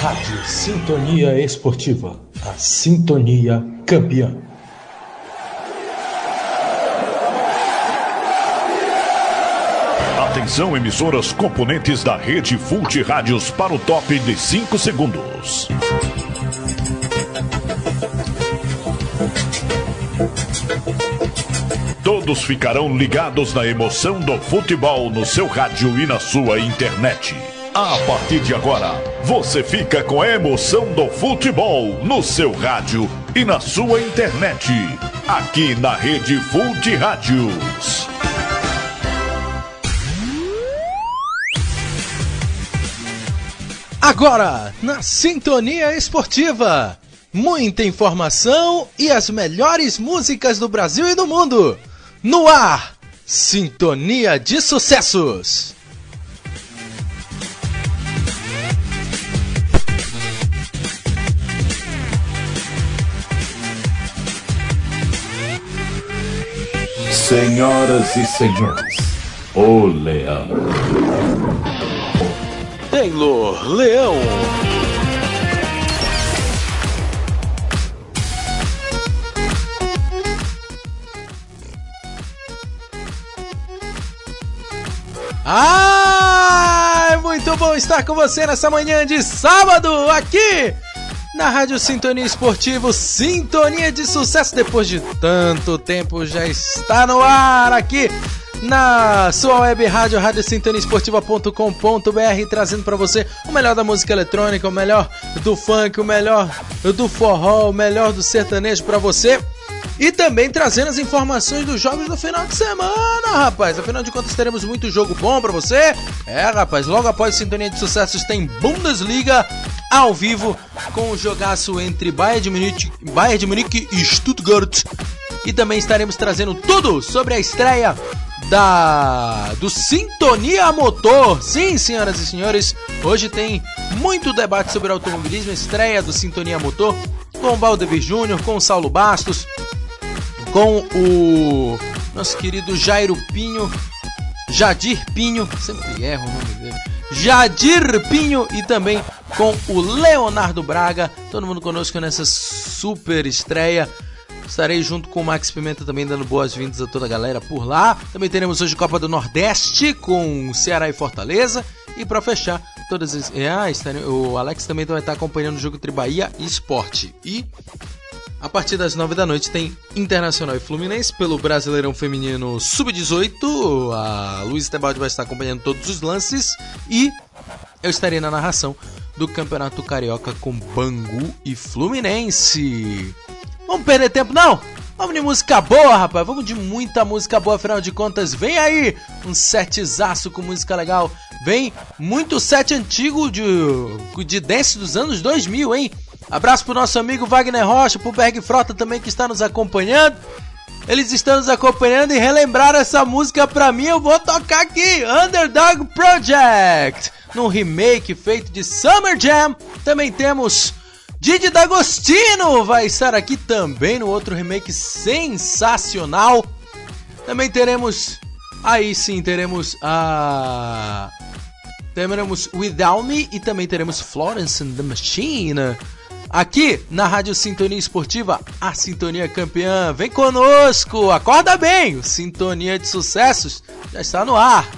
Rádio Sintonia Esportiva, a sintonia campeã. Atenção, emissoras componentes da rede Fult Rádios para o top de 5 segundos. Todos ficarão ligados na emoção do futebol no seu rádio e na sua internet. A partir de agora, você fica com a emoção do futebol no seu rádio e na sua internet. Aqui na rede Fult Rádios. Agora, na Sintonia Esportiva. Muita informação e as melhores músicas do Brasil e do mundo. No ar, Sintonia de Sucessos. Senhoras e senhores, o Leão. Taylor Leão. Ah, muito bom estar com você nessa manhã de sábado aqui na Rádio Sintonia Esportivo, Sintonia de Sucesso. Depois de tanto tempo, já está no ar aqui na sua web rádio, radiosintoniaesportiva.com.br, trazendo para você o melhor da música eletrônica, o melhor do funk, o melhor do forró, o melhor do sertanejo para você. E também trazendo as informações dos jogos do final de semana, rapaz. Afinal de contas, teremos muito jogo bom para você. É, rapaz, logo após Sintonia de Sucessos tem Bundesliga ao vivo com o jogaço entre Bayern de Munique, Bayern de Munique e Stuttgart. E também estaremos trazendo tudo sobre a estreia da do Sintonia Motor. Sim, senhoras e senhores, hoje tem muito debate sobre automobilismo, estreia do Sintonia Motor com o Valdevir Júnior, com o Saulo Bastos, com o nosso querido Jairo Pinho, Jadir Pinho, sempre erro o nome dele. Jadir Pinho e também com o Leonardo Braga, todo mundo conosco nessa super estreia. Estarei junto com o Max Pimenta também dando boas-vindas a toda a galera por lá. Também teremos hoje Copa do Nordeste com Ceará e Fortaleza. E para fechar, todas as. Ah, estarei... o Alex também vai estar acompanhando o jogo entre Bahia e Esporte. E a partir das 9 da noite tem Internacional e Fluminense pelo Brasileirão Feminino Sub-18. A Luiz Tebaldi vai estar acompanhando todos os lances. E eu estarei na narração do Campeonato Carioca com Bangu e Fluminense. Vamos perder tempo não? Vamos de música boa, rapaz. Vamos de muita música boa, afinal de contas. Vem aí um setzaço com música legal. Vem muito set antigo de, de dance dos anos 2000, hein? Abraço pro nosso amigo Wagner Rocha, pro Berg Frota também que está nos acompanhando. Eles estão nos acompanhando e relembrar essa música pra mim, eu vou tocar aqui, Underdog Project, num remake feito de Summer Jam. Também temos Didi D'Agostino vai estar aqui também no outro remake sensacional. Também teremos, aí sim, teremos a teremos Without Me e também teremos Florence and the Machine. Aqui na Rádio Sintonia Esportiva, a Sintonia Campeã. Vem conosco, acorda bem! Sintonia de Sucessos já está no ar.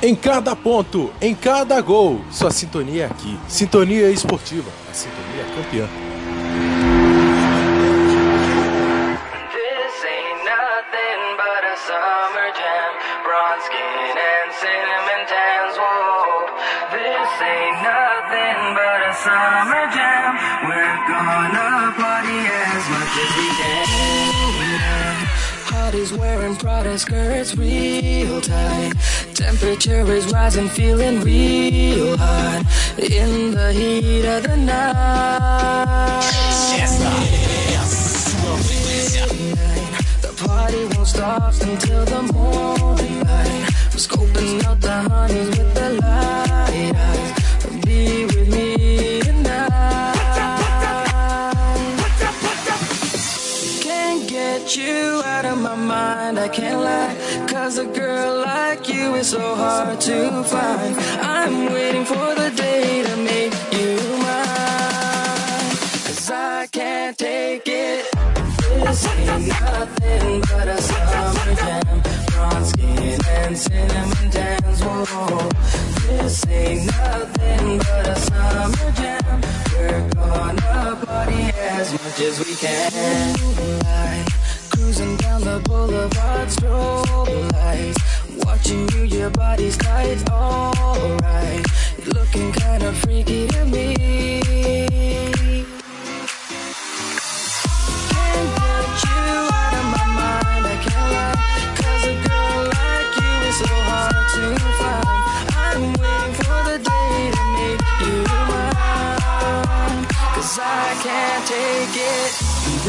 Em cada ponto, em cada gol, sua sintonia é aqui. Sintonia Esportiva, a Sintonia Campeã. This ain't nothing but a summer jam. Summer jam. We're gonna party as much as we can. Is wearing Prada skirts real tight. Temperature is rising, feeling real hot. In the heat of the night. The party won't stop until the morning light. I'm scoping out the honeys with the light get you out of my mind. I can't lie. Cause a girl like you is so hard to find. I'm waiting for the day to make you mine. Cause I can't take it. This ain't nothing but a summer jam. Bronze skin and cinnamon tans. This ain't nothing but a summer jam. We're gonna party as much as we can. Moonlight, cruising down the boulevard, strobe lights. Watching you, your body's tight, alright. Looking kinda freaky to me.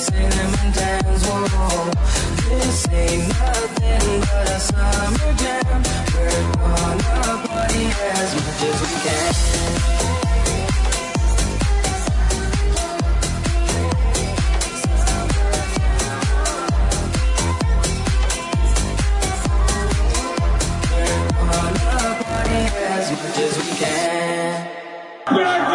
Cinnamon tans. Whoa. This ain't nothing but a summer jam. We're gonna party as much as we can. As much as we can.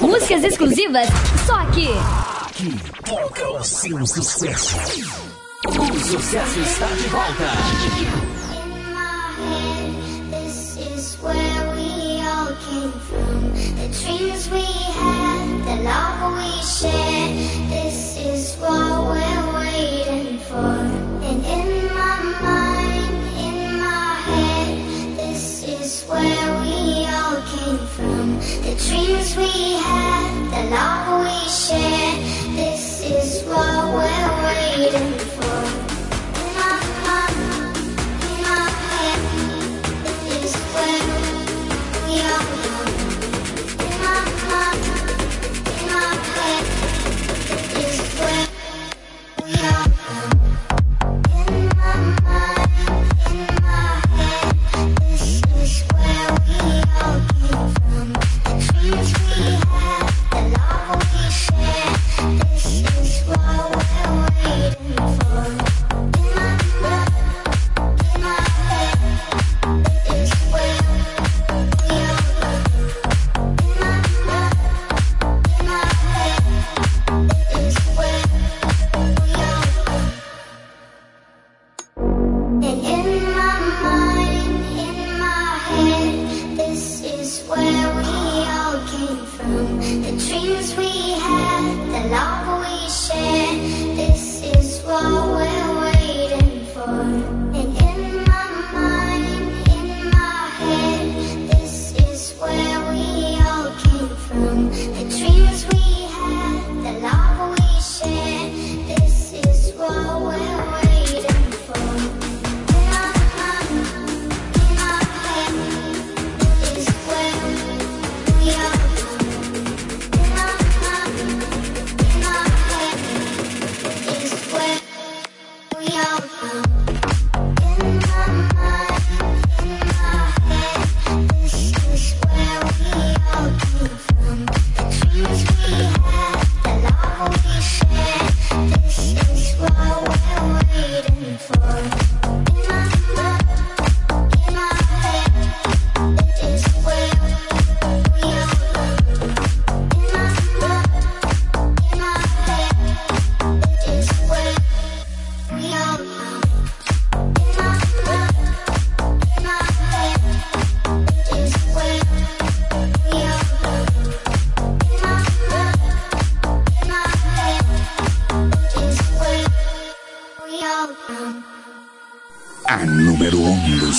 Músicas exclusivas só aqui. Toca o seu sucesso. O sucesso está de volta. In my head, this is where we all came from. The dreams we had, the love we shared. This is what we're waiting for. And in my mind, in my head, this is where The dreams we had, the love we shared.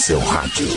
刘汉俊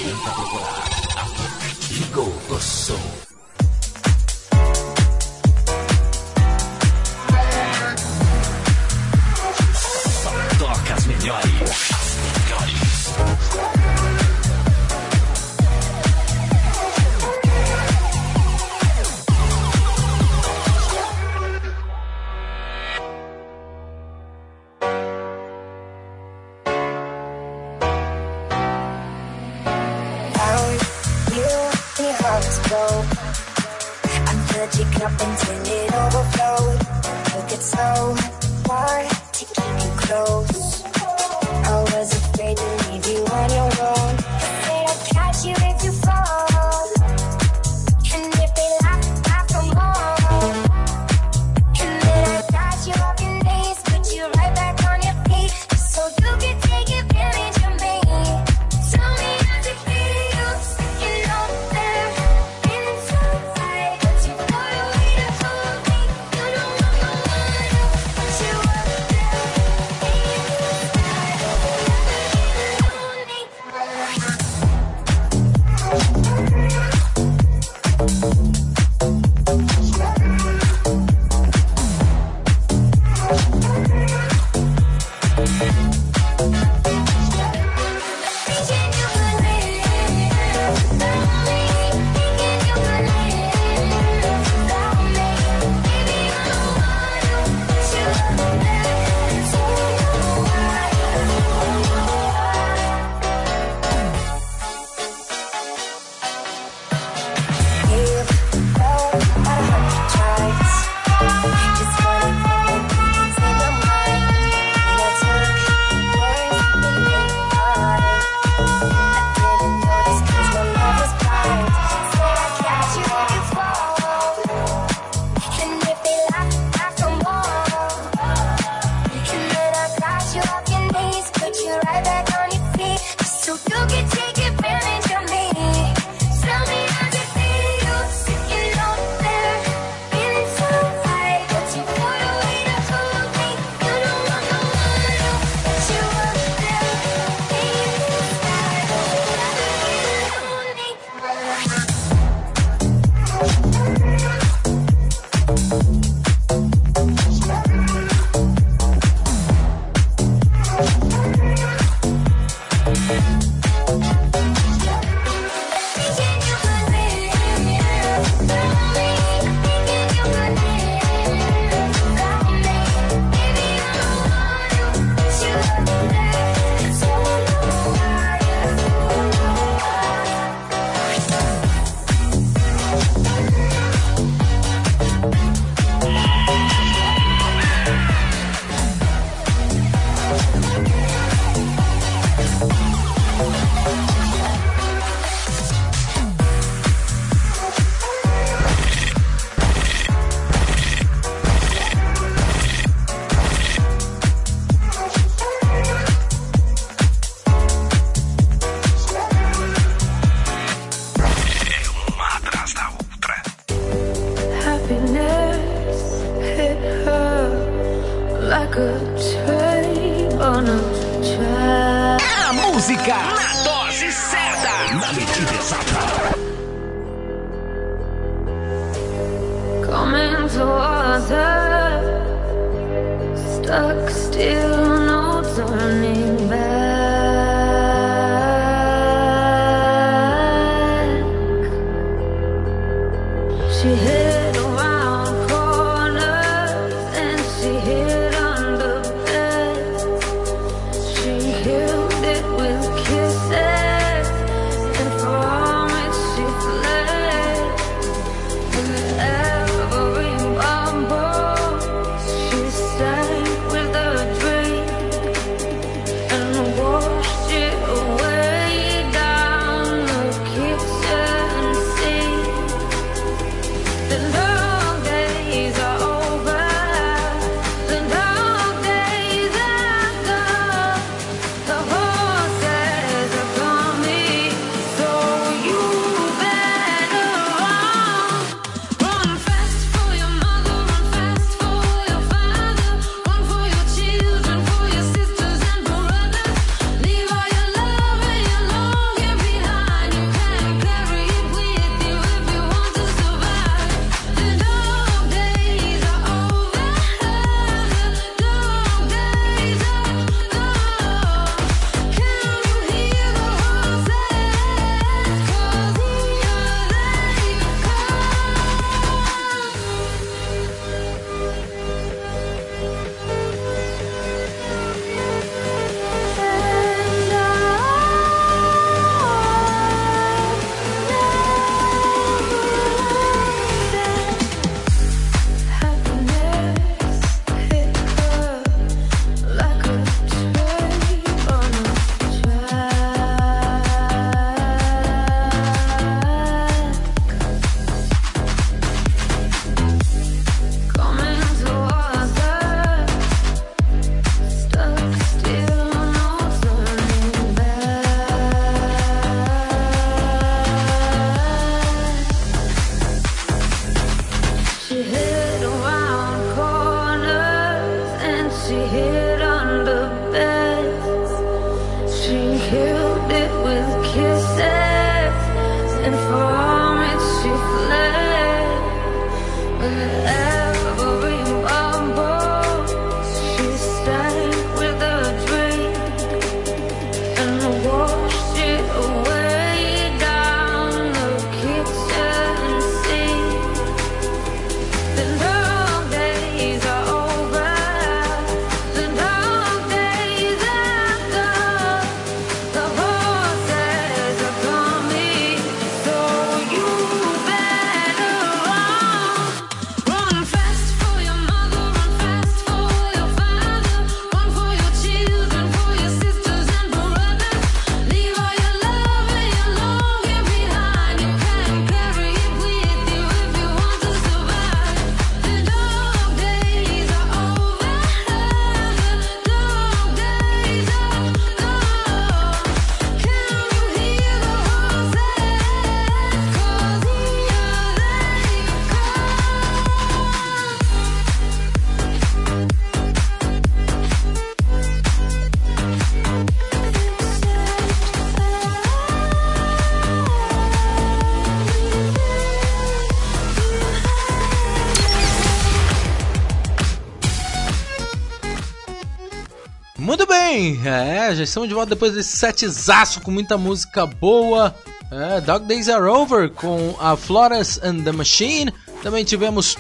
é, já estamos de volta depois desse setzaço com muita música boa. É, Dog Days Are Over com a Flores and the Machine. Também tivemos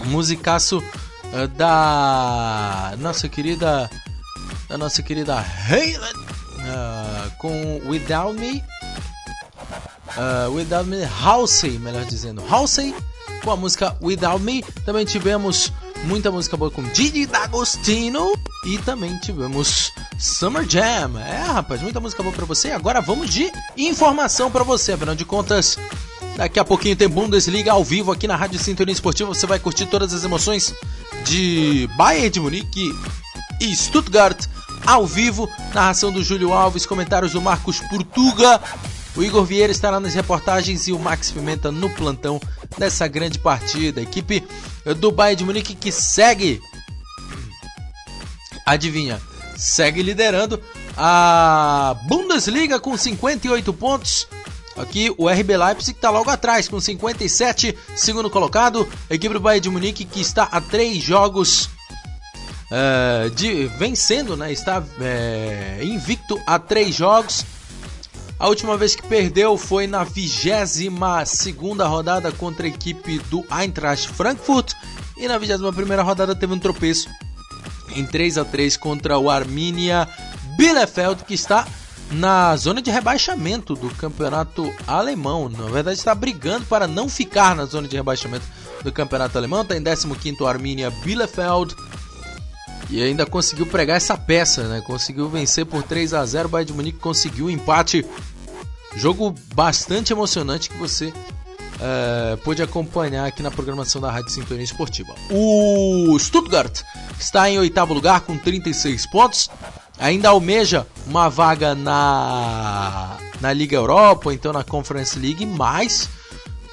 um musicaço é, da nossa querida da nossa querida Halen uh, com Without Me. Uh, Without Me, Halsey, melhor dizendo, Halsey com a música Without Me. Também tivemos muita música boa com Didi D'Agostino e também tivemos Summer Jam. É, rapaz, muita música boa pra você. Agora vamos de informação pra você, afinal de contas. Daqui a pouquinho tem Bundesliga ao vivo aqui na Rádio Sintonia Esportiva. Você vai curtir todas as emoções de Bayern de Munique e Stuttgart ao vivo. Narração do Júlio Alves, comentários do Marcos Portuga. O Igor Vieira estará nas reportagens e o Max Pimenta no plantão dessa grande partida. A equipe do Bayern de Munique que segue. Adivinha? Segue liderando a Bundesliga com 58 pontos. Aqui o RB Leipzig está logo atrás com 57, segundo colocado. A equipe do Bayern de Munique que está a três jogos uh, de vencendo, né? Está uh, invicto a três jogos. A última vez que perdeu foi na 22 rodada contra a equipe do Eintracht Frankfurt. E na 21 rodada teve um tropeço em 3 a 3 contra o Arminia Bielefeld, que está na zona de rebaixamento do campeonato alemão. Na verdade, está brigando para não ficar na zona de rebaixamento do campeonato alemão. Está em 15 o Arminia Bielefeld. E ainda conseguiu pregar essa peça, né? Conseguiu vencer por 3 a 0 O Bayern de Munique conseguiu o empate. Jogo bastante emocionante que você uh, pôde acompanhar aqui na programação da Rádio Sintonia Esportiva. O Stuttgart está em oitavo lugar com 36 pontos. Ainda almeja uma vaga na, na Liga Europa, ou então na Conference League, mas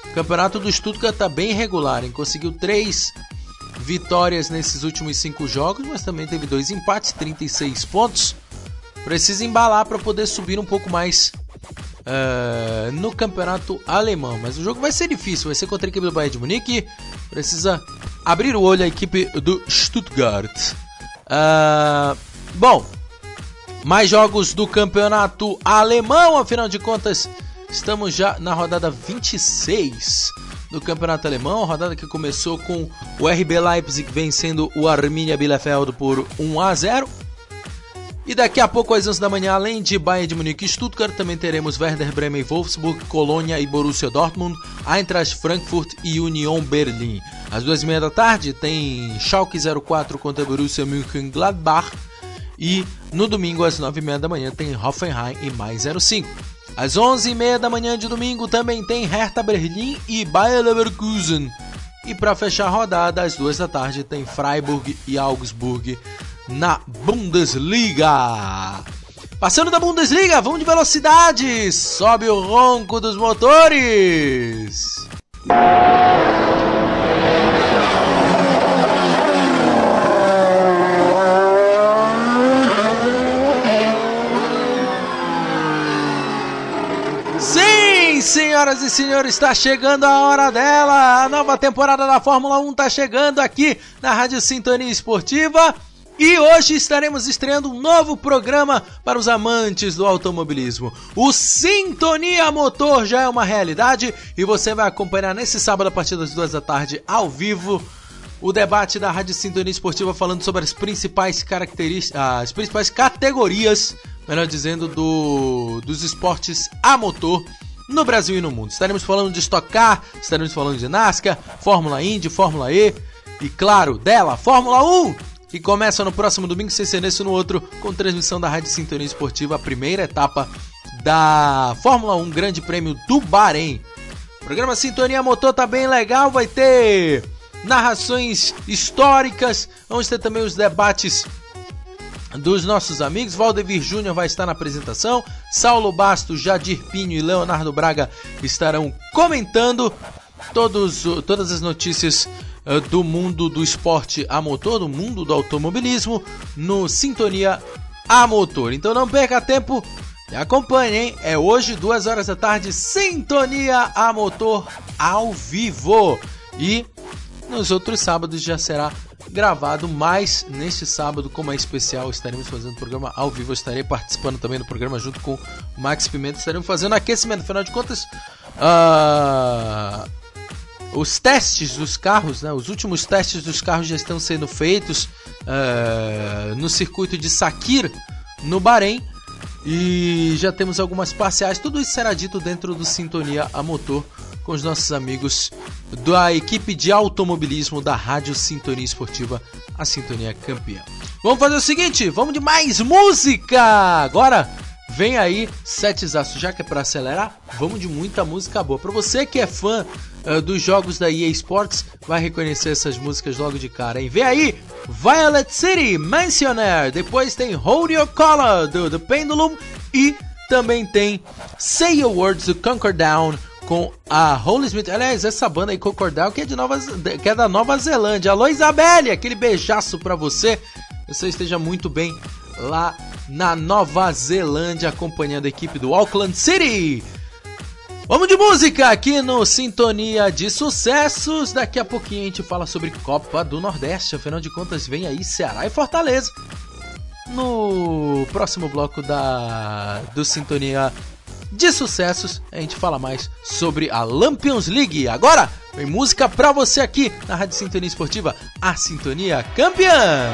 o campeonato do Stuttgart está bem irregular. Hein? Conseguiu três vitórias nesses últimos cinco jogos, mas também teve dois empates, 36 pontos. Precisa embalar para poder subir um pouco mais uh, no campeonato alemão. Mas o jogo vai ser difícil, vai ser contra a equipe do Bayern de Munique. Precisa abrir o olho a equipe do Stuttgart. Uh, bom, mais jogos do campeonato alemão, afinal de contas, estamos já na rodada 26 do campeonato alemão, rodada que começou com o RB Leipzig vencendo o Arminia Bielefeld por 1 a 0. E daqui a pouco, às 11 da manhã, além de Bayern de Munique e Stuttgart, também teremos Werder Bremen e Wolfsburg, Colônia e Borussia Dortmund, Eintracht Frankfurt e Union Berlin. Às duas e meia da tarde tem Schalke 04 contra Borussia Mönchengladbach e no domingo às nove e meia da manhã tem Hoffenheim e mais 05. Às 11h30 da manhã de domingo também tem Hertha Berlim e Bayer Leverkusen. E para fechar a rodada, às duas da tarde tem Freiburg e Augsburg na Bundesliga. Passando da Bundesliga, vamos de velocidade. Sobe o ronco dos motores. Senhoras e senhores, está chegando a hora dela. A nova temporada da Fórmula 1 está chegando aqui na Rádio Sintonia Esportiva. E hoje estaremos estreando um novo programa para os amantes do automobilismo. O Sintonia Motor já é uma realidade e você vai acompanhar nesse sábado a partir das duas da tarde ao vivo o debate da Rádio Sintonia Esportiva falando sobre as principais características, as principais categorias, melhor dizendo, do, dos esportes a motor no Brasil e no mundo. Estaremos falando de Stock Car, estaremos falando de NASCAR, Fórmula Indy, Fórmula E e, claro, dela, Fórmula 1, que começa no próximo domingo, sem ser nesse no outro, com transmissão da Rádio Sintonia Esportiva, a primeira etapa da Fórmula 1 Grande Prêmio do Bahrein. O programa Sintonia Motor tá bem legal, vai ter narrações históricas, vamos ter também os debates dos nossos amigos. Valdevir Júnior vai estar na apresentação. Saulo Bastos, Jadir Pinho e Leonardo Braga estarão comentando todos, todas as notícias uh, do mundo do esporte a motor, do mundo do automobilismo, no Sintonia a Motor. Então não perca tempo e acompanhe, hein? É hoje, duas horas da tarde, Sintonia a Motor ao vivo. E nos outros sábados já será gravado, mas neste sábado, como é especial, estaremos fazendo o programa ao vivo. Eu estarei participando também do programa junto com o Max Pimenta. Estaremos fazendo aquecimento. Afinal de contas, uh, os testes dos carros, né, os últimos testes dos carros já estão sendo feitos uh, no circuito de Sakir, no Bahrein. E já temos algumas parciais. Tudo isso será dito dentro do Sintonia a Motor com os nossos amigos da equipe de automobilismo da Rádio Sintonia Esportiva, a Sintonia Campeã. Vamos fazer o seguinte, vamos de mais música! Agora vem aí sete aços, já que é para acelerar, vamos de muita música boa. Para você que é fã uh, dos jogos da EA Sports, vai reconhecer essas músicas logo de cara, hein? Vem aí Violet City, Mentioner, depois tem Hold Your Collar do The Pendulum e também tem Say Your Words do Conquer Down com a Holy Smith. Aliás, essa banda aí, Concordal, que é, de Nova, que é da Nova Zelândia. Alô, Isabelle, aquele beijaço pra você. Você esteja muito bem lá na Nova Zelândia, acompanhando a equipe do Auckland City. Vamos de música aqui no Sintonia de Sucessos. Daqui a pouquinho a gente fala sobre Copa do Nordeste. Afinal de contas, vem aí Ceará e Fortaleza. No próximo bloco da do Sintonia de sucessos, a gente fala mais sobre a Lampions League. Agora, vem música pra você aqui na Rádio Sintonia Esportiva, a Sintonia Campeã.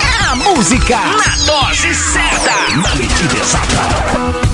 É a música na dose certa, na medida exata.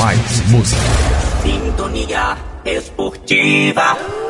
Mais música. Sintonia Esportiva.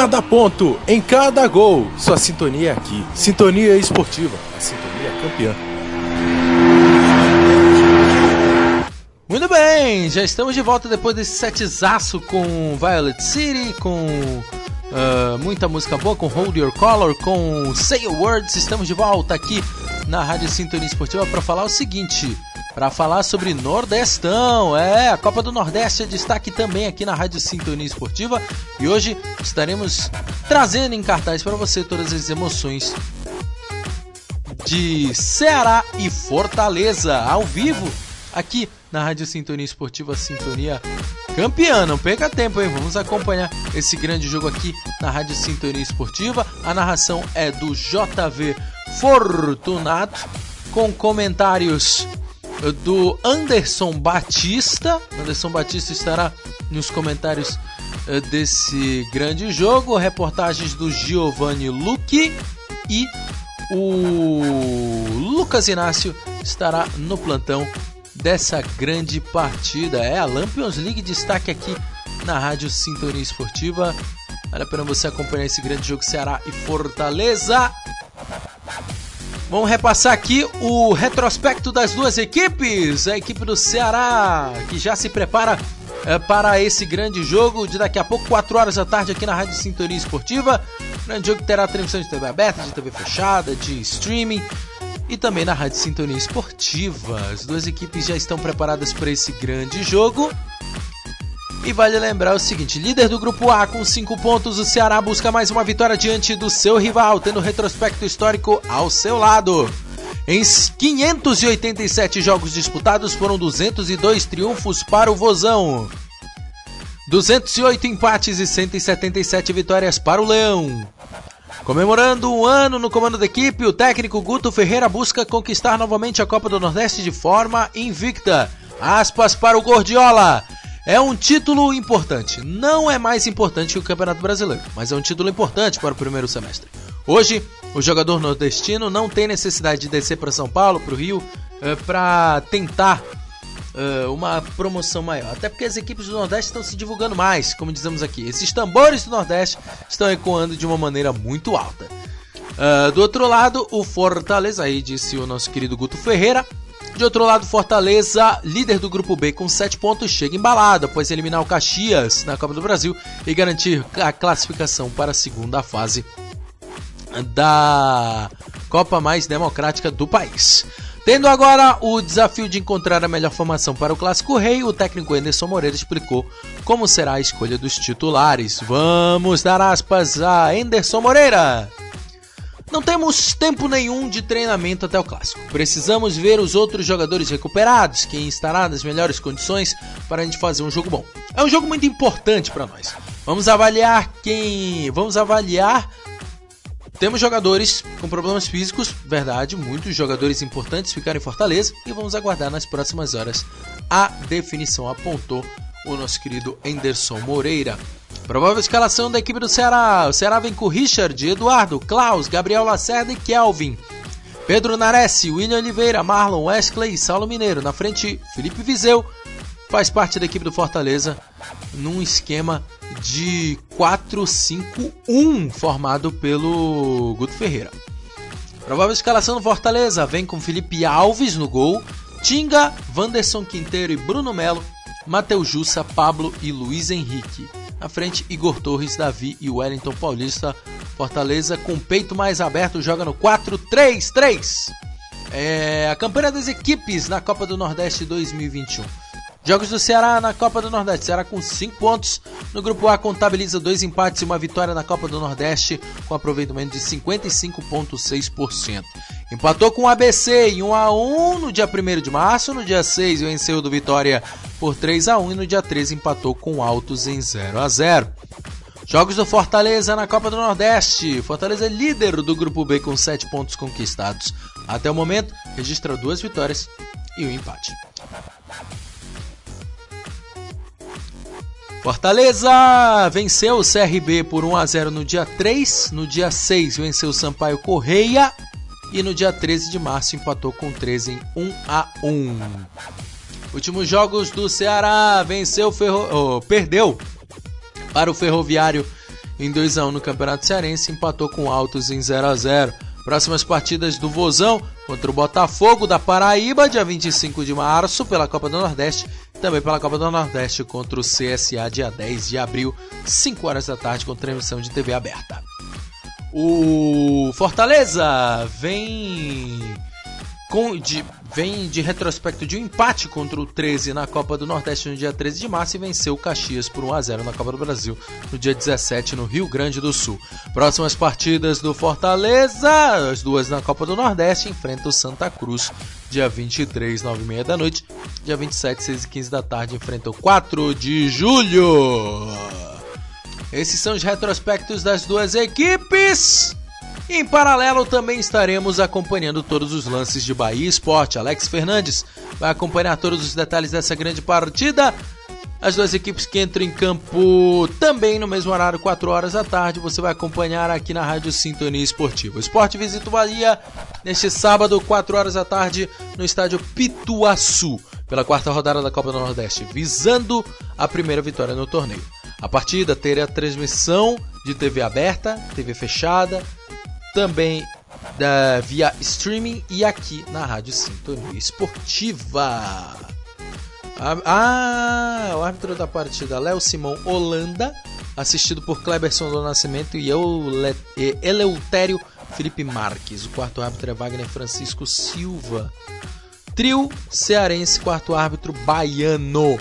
cada ponto, em cada gol. Sua sintonia é aqui. Sintonia esportiva. A sintonia é campeã. Muito bem, já estamos de volta depois desse setzaço com Violet City, com uh, muita música boa, com Hold Your Color, com Say Your Words. Estamos de volta aqui na Rádio Sintonia Esportiva para falar o seguinte para falar sobre Nordestão. É, a Copa do Nordeste é destaque também aqui na Rádio Sintonia Esportiva. E hoje estaremos trazendo em cartaz para você todas as emoções de Ceará e Fortaleza ao vivo aqui na Rádio Sintonia Esportiva Sintonia Campeã. Não perca tempo, hein? Vamos acompanhar esse grande jogo aqui na Rádio Sintonia Esportiva. A narração é do JV Fortunato com comentários do Anderson Batista. Anderson Batista estará nos comentários desse grande jogo. Reportagens do Giovanni Lucchi e o Lucas Inácio estará no plantão dessa grande partida. É a Lampions League destaque aqui na Rádio Sintonia Esportiva. Vale a pena você acompanhar esse grande jogo Ceará e Fortaleza. Vamos repassar aqui o retrospecto das duas equipes. A equipe do Ceará, que já se prepara para esse grande jogo de daqui a pouco, 4 horas da tarde, aqui na Rádio Sintonia Esportiva. Grande jogo que terá transmissão de TV aberta, de TV fechada, de streaming e também na Rádio Sintonia Esportiva. As duas equipes já estão preparadas para esse grande jogo. E vale lembrar o seguinte: líder do grupo A com 5 pontos, o Ceará busca mais uma vitória diante do seu rival, tendo retrospecto histórico ao seu lado. Em 587 jogos disputados, foram 202 triunfos para o Vozão. 208 empates e 177 vitórias para o Leão. Comemorando um ano no comando da equipe, o técnico Guto Ferreira busca conquistar novamente a Copa do Nordeste de forma invicta. Aspas para o Gordiola. É um título importante. Não é mais importante que o Campeonato Brasileiro, mas é um título importante para o primeiro semestre. Hoje, o jogador nordestino não tem necessidade de descer para São Paulo, para o Rio, eh, para tentar eh, uma promoção maior. Até porque as equipes do Nordeste estão se divulgando mais, como dizemos aqui. Esses tambores do Nordeste estão ecoando de uma maneira muito alta. Uh, do outro lado, o Fortaleza, aí disse o nosso querido Guto Ferreira. De outro lado, Fortaleza, líder do grupo B com 7 pontos, chega embalado após eliminar o Caxias na Copa do Brasil e garantir a classificação para a segunda fase da Copa mais democrática do país. Tendo agora o desafio de encontrar a melhor formação para o Clássico Rei, o técnico Anderson Moreira explicou como será a escolha dos titulares. Vamos dar aspas a Anderson Moreira. Não temos tempo nenhum de treinamento até o clássico. Precisamos ver os outros jogadores recuperados, quem estará nas melhores condições para a gente fazer um jogo bom. É um jogo muito importante para nós. Vamos avaliar quem, vamos avaliar temos jogadores com problemas físicos, verdade, muitos jogadores importantes ficaram em Fortaleza e vamos aguardar nas próximas horas a definição, apontou o nosso querido Anderson Moreira. Provável escalação da equipe do Ceará. O Ceará vem com Richard, Eduardo, Klaus, Gabriel Lacerda e Kelvin. Pedro Nares, William Oliveira, Marlon, Wesley e Saulo Mineiro. Na frente, Felipe Viseu. Faz parte da equipe do Fortaleza num esquema de 4-5-1 formado pelo Guto Ferreira. Provável escalação do Fortaleza vem com Felipe Alves no gol, Tinga, Vanderson Quinteiro e Bruno Melo, Matheus Jussa, Pablo e Luiz Henrique. Na frente, Igor Torres, Davi e Wellington Paulista. Fortaleza com peito mais aberto joga no 4-3-3. É a campanha das equipes na Copa do Nordeste 2021. Jogos do Ceará na Copa do Nordeste. Ceará com 5 pontos. No grupo A contabiliza dois empates e uma vitória na Copa do Nordeste com aproveitamento de 55,6%. Empatou com o ABC em 1 a 1 no dia 1 de março, no dia 6 venceu do Vitória por 3 a 1 e no dia 13 empatou com Altos em 0 a 0. Jogos do Fortaleza na Copa do Nordeste. Fortaleza é líder do grupo B com 7 pontos conquistados. Até o momento, registra duas vitórias e um empate. Fortaleza venceu o CRB por 1 a 0 no dia 3, no dia 6 venceu o Sampaio Correia e no dia 13 de março empatou com 13 em 1 a 1. Últimos jogos do Ceará, venceu Ferro... Oh, perdeu para o Ferroviário em 2 a 1 no Campeonato Cearense, empatou com Altos em 0 a 0. Próximas partidas do Vozão contra o Botafogo da Paraíba, dia 25 de março, pela Copa do Nordeste também pela Copa do Nordeste contra o CSA, dia 10 de abril, 5 horas da tarde, com transmissão de TV aberta. O Fortaleza vem com, de, vem de retrospecto de um empate contra o 13 na Copa do Nordeste no dia 13 de março e venceu o Caxias por 1 a 0 na Copa do Brasil no dia 17 no Rio Grande do Sul. Próximas partidas do Fortaleza, as duas na Copa do Nordeste, enfrenta o Santa Cruz dia 23, 9 e meia da noite. Dia 27, 6 e 15 da tarde, enfrenta o 4 de julho. Esses são os retrospectos das duas equipes. Em paralelo, também estaremos acompanhando todos os lances de Bahia Esporte. Alex Fernandes vai acompanhar todos os detalhes dessa grande partida. As duas equipes que entram em campo também no mesmo horário, 4 horas da tarde, você vai acompanhar aqui na Rádio Sintonia Esportiva. O esporte visita o Bahia neste sábado, 4 horas da tarde, no estádio Pituaçu, pela quarta rodada da Copa do Nordeste, visando a primeira vitória no torneio. A partida terá transmissão de TV aberta, TV fechada, também da, via streaming e aqui na Rádio Sintonia Esportiva. Ah, o árbitro da partida, Léo Simão Holanda, assistido por Kleberson do Nascimento e Eleutério Felipe Marques. O quarto árbitro é Wagner Francisco Silva. Trio cearense, quarto árbitro baiano.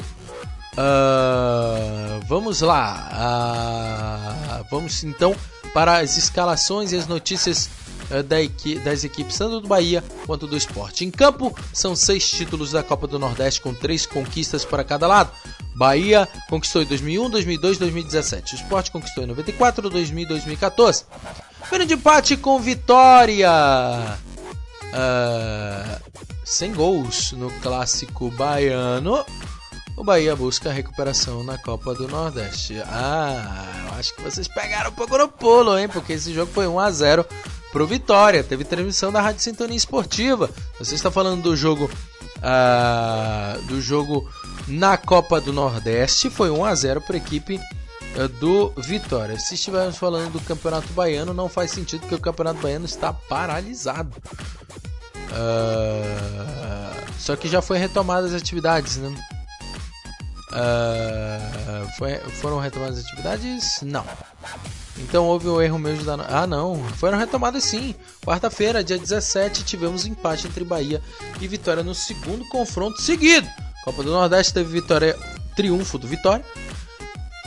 Ah, vamos lá. Ah, vamos então para as escalações e as notícias eh, da equi- das equipes tanto do Bahia quanto do esporte. Em campo, são seis títulos da Copa do Nordeste com três conquistas para cada lado. Bahia conquistou em 2001, 2002 e 2017. O esporte conquistou em 94, 2000 e 2014. Vendo de empate com vitória. Ah, sem gols no clássico baiano. O Bahia busca a recuperação na Copa do Nordeste. Ah, eu acho que vocês pegaram um pouco no pulo, hein? Porque esse jogo foi 1 a 0 pro Vitória. Teve transmissão da Rádio Sintonia Esportiva. Você está falando do jogo ah, do jogo na Copa do Nordeste, foi 1 a 0 para a equipe ah, do Vitória. Se estivermos falando do Campeonato Baiano, não faz sentido porque o Campeonato Baiano está paralisado. Ah, só que já foi retomadas as atividades, né? Ah, foi- foram retomadas as atividades? Não. Então houve o erro mesmo da. Ah, não. Foram retomadas sim. Quarta-feira, dia 17, tivemos um empate entre Bahia e Vitória no segundo confronto seguido. Copa do Nordeste teve vitória, triunfo do Vitória.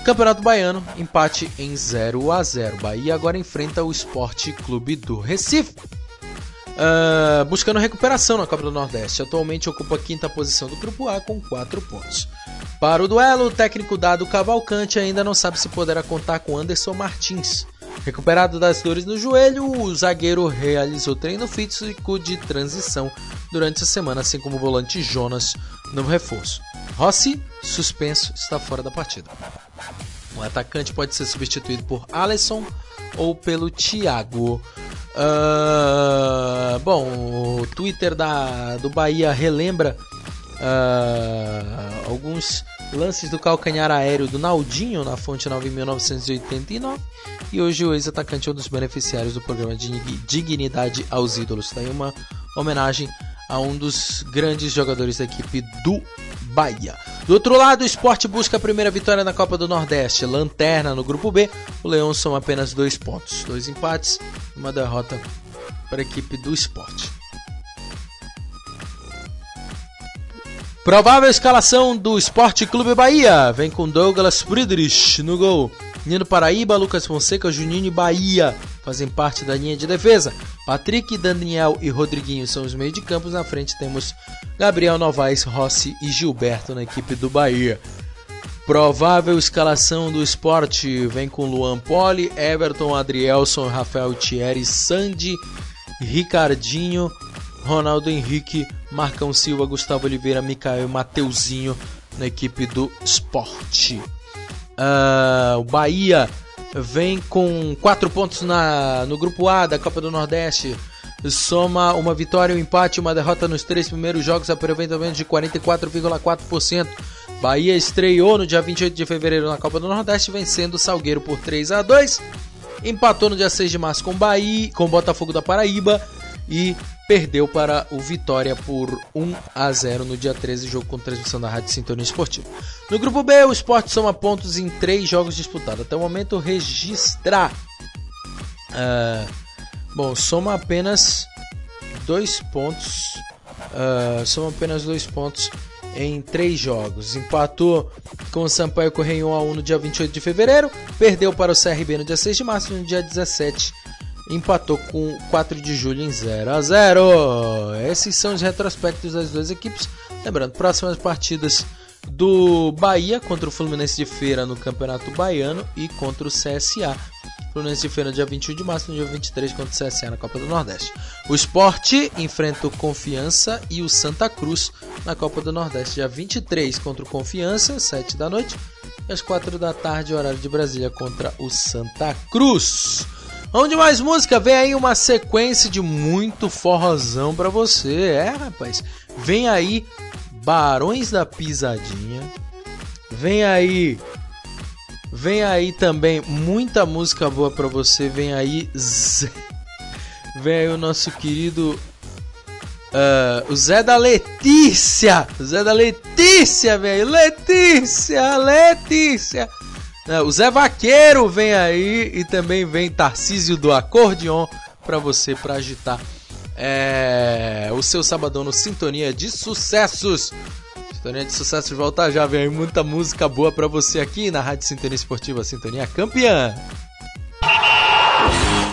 Campeonato Baiano, empate em 0 a 0. Bahia agora enfrenta o Esporte Clube do Recife. Ah, buscando recuperação na Copa do Nordeste. Atualmente ocupa a quinta posição do Grupo A com 4 pontos. Para o duelo, o técnico Dado Cavalcante ainda não sabe se poderá contar com Anderson Martins. Recuperado das dores no joelho, o zagueiro realizou treino físico de transição durante a semana, assim como o volante Jonas no reforço. Rossi, suspenso, está fora da partida. O atacante pode ser substituído por Alisson ou pelo Thiago. Ah, bom, o Twitter da, do Bahia relembra ah, alguns lances do calcanhar aéreo do Naldinho na Fonte Nova em 1989 e hoje o ex-atacante é um dos beneficiários do programa de Dignidade aos Ídolos. Tem uma homenagem a um dos grandes jogadores da equipe do Bahia. Do outro lado, o esporte busca a primeira vitória na Copa do Nordeste. Lanterna no grupo B, o Leão são apenas dois pontos, dois empates e uma derrota para a equipe do esporte. Provável escalação do Esporte Clube Bahia. Vem com Douglas Friedrich no gol. Nino Paraíba, Lucas Fonseca, Juninho e Bahia fazem parte da linha de defesa. Patrick, Daniel e Rodriguinho são os meios de campo. Na frente temos Gabriel Novaes, Rossi e Gilberto na equipe do Bahia. Provável escalação do esporte vem com Luan Poli, Everton, Adrielson, Rafael Thierry, Sandy, Ricardinho, Ronaldo Henrique, Marcão Silva, Gustavo Oliveira, Micael e Mateuzinho na equipe do esporte. Ah, o Bahia vem com 4 pontos na, no grupo A da Copa do Nordeste. Soma uma vitória, um empate uma derrota nos três primeiros jogos, aproveitamento de 44,4%. Bahia estreou no dia 28 de fevereiro na Copa do Nordeste, vencendo o Salgueiro por 3 a 2 Empatou no dia 6 de março com Bahia, com Botafogo da Paraíba e perdeu para o Vitória por 1 a 0 no dia 13, jogo com transmissão da Rádio Sintonia Esportiva. No grupo B, o Sport soma pontos em 3 jogos disputados. Até o momento, registra. ah, bom, soma apenas 2 pontos ah, soma apenas dois pontos em três jogos. Empatou com o Sampaio Correia em 1 a 1 no dia 28 de fevereiro, perdeu para o CRB no dia 6 de março e no dia 17 empatou com 4 de julho em 0 a 0. Esses são os retrospectos das duas equipes. Lembrando, próximas partidas do Bahia contra o Fluminense de Feira no Campeonato Baiano e contra o CSA. Fluminense de Feira no dia 21 de março, no dia 23 contra o CSA na Copa do Nordeste. O Sport enfrenta o Confiança e o Santa Cruz na Copa do Nordeste, dia 23 contra o Confiança, 7 da noite, e às 4 da tarde, horário de Brasília, contra o Santa Cruz. Vamos de mais música, vem aí uma sequência de muito forrozão pra você. É, rapaz. Vem aí Barões da Pisadinha. Vem aí Vem aí também muita música boa pra você. Vem aí Zé... Vem aí o nosso querido ah, o Zé da Letícia. Zé da Letícia, velho. Letícia, Letícia. Não, o Zé Vaqueiro vem aí e também vem Tarcísio do Acordeon pra você pra agitar é, o seu sabadão no Sintonia de Sucessos. Sintonia de Sucessos volta já, vem aí muita música boa pra você aqui na Rádio Sintonia Esportiva Sintonia Campeã.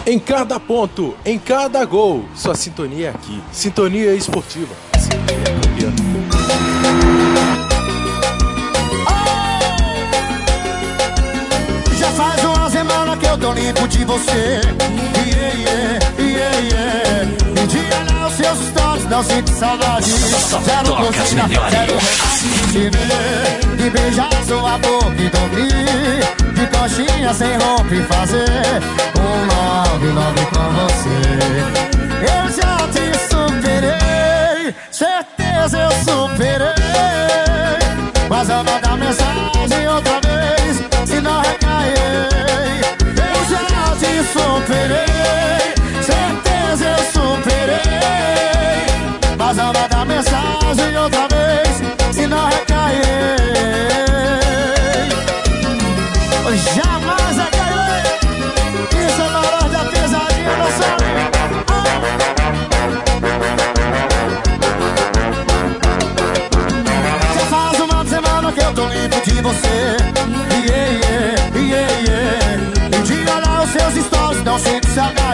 Em cada ponto, em cada gol, sua sintonia é aqui. Sintonia esportiva. Limpo de você. Yeah, yeah, yeah, yeah. E de olhar os seus stories, não sinto saudade. Zero vontade de te ver. De beijar sua boca e dormir. De coxinha sem roupa e fazer um love, love com você. Eu já te superei, certeza eu superei. Mas eu vou dar mensagem outra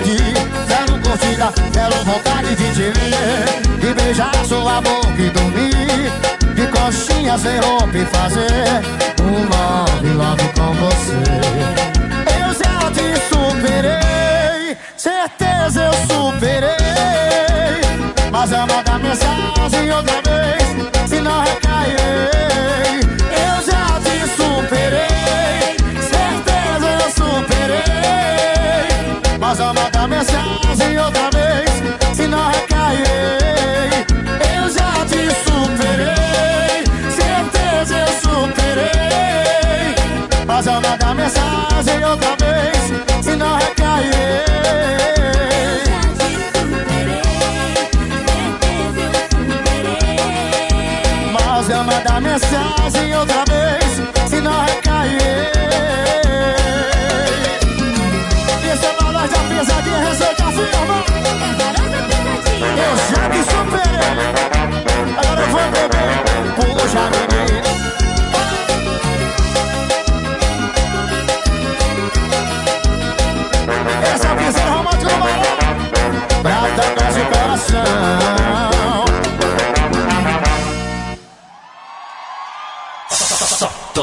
saudade. Zero curtida, zero vontade de te ver. De beijar sua boca e dormir. De coxinha sem roupa e fazer um love, love com você. Eu já te superei, certeza eu superei. Mas eu mando a mensagem outra vez, se não recairei. Mas eu mando a mensagem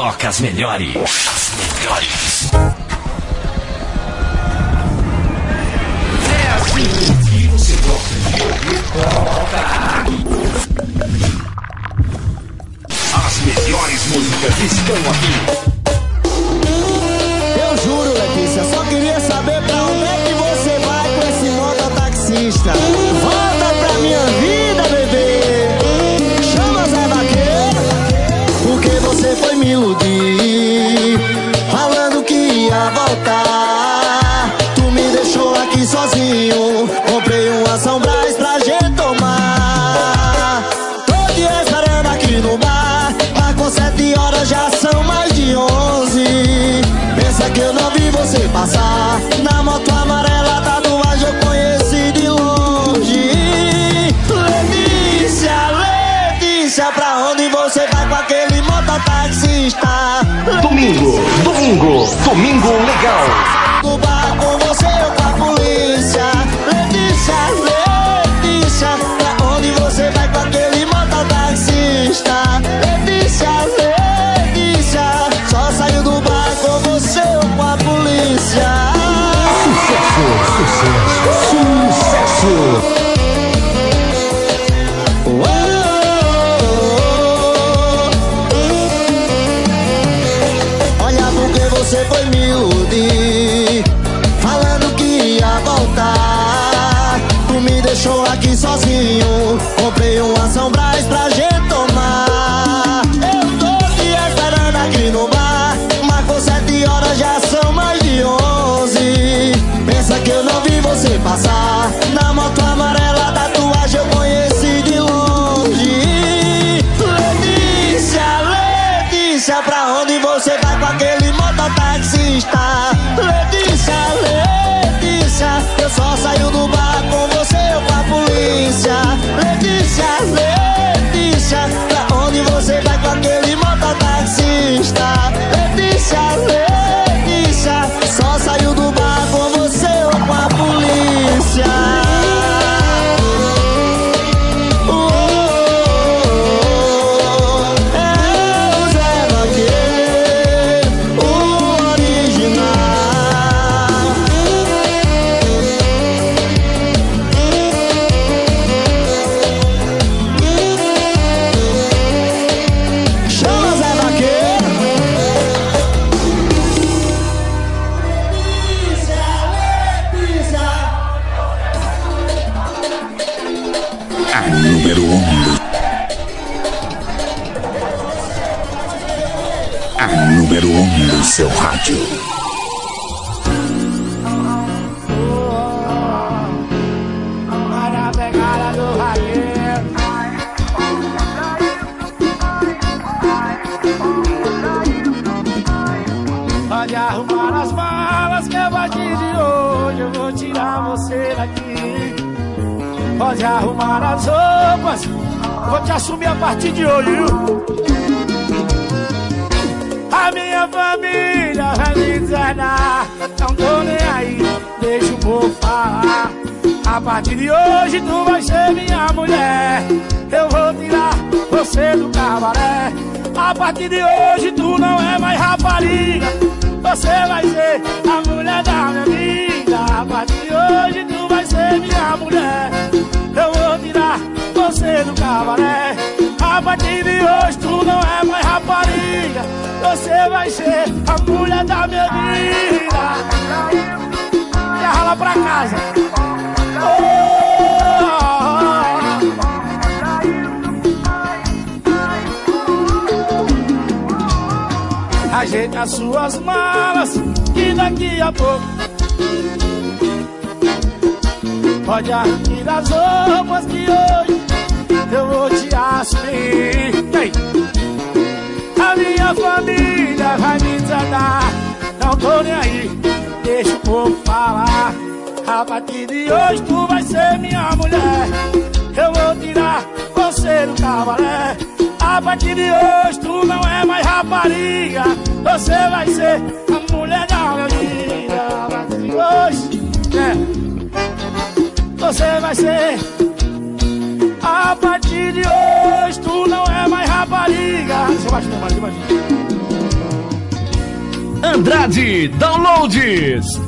toca as melhores. As melhores. É assim que você gosta de ouvir. Toca. As melhores músicas estão aqui. Domingo, Legal. No bar com você ou com a polícia Letícia, Letícia Pra onde você vai com aquele mototaxista Letícia, Letícia Só saiu do bar com você ou com a polícia Sucesso, sucesso, sucesso. Letícia, A partir de hoje tu não é mais rapariga, você vai ser a mulher da minha vida. A partir de hoje tu vai ser minha mulher, eu vou tirar você do cabaré. A partir de hoje tu não é mais rapariga, você vai ser a mulher da minha vida. Já rala pra casa. Oh! Ajeite as suas malas que daqui a pouco pode arrumar as roupas que hoje eu vou te assumir. A minha família vai me desandar, não tô nem aí, deixa o povo falar. A partir de hoje tu vai ser minha mulher, eu vou tirar você do cabaré. A partir de hoje tu não é mais rapariga, você vai ser a mulher da minha vida. A partir de hoje, é, você vai ser a partir de hoje tu não é mais rapariga. Baixar, baixar. Andrade Downloads.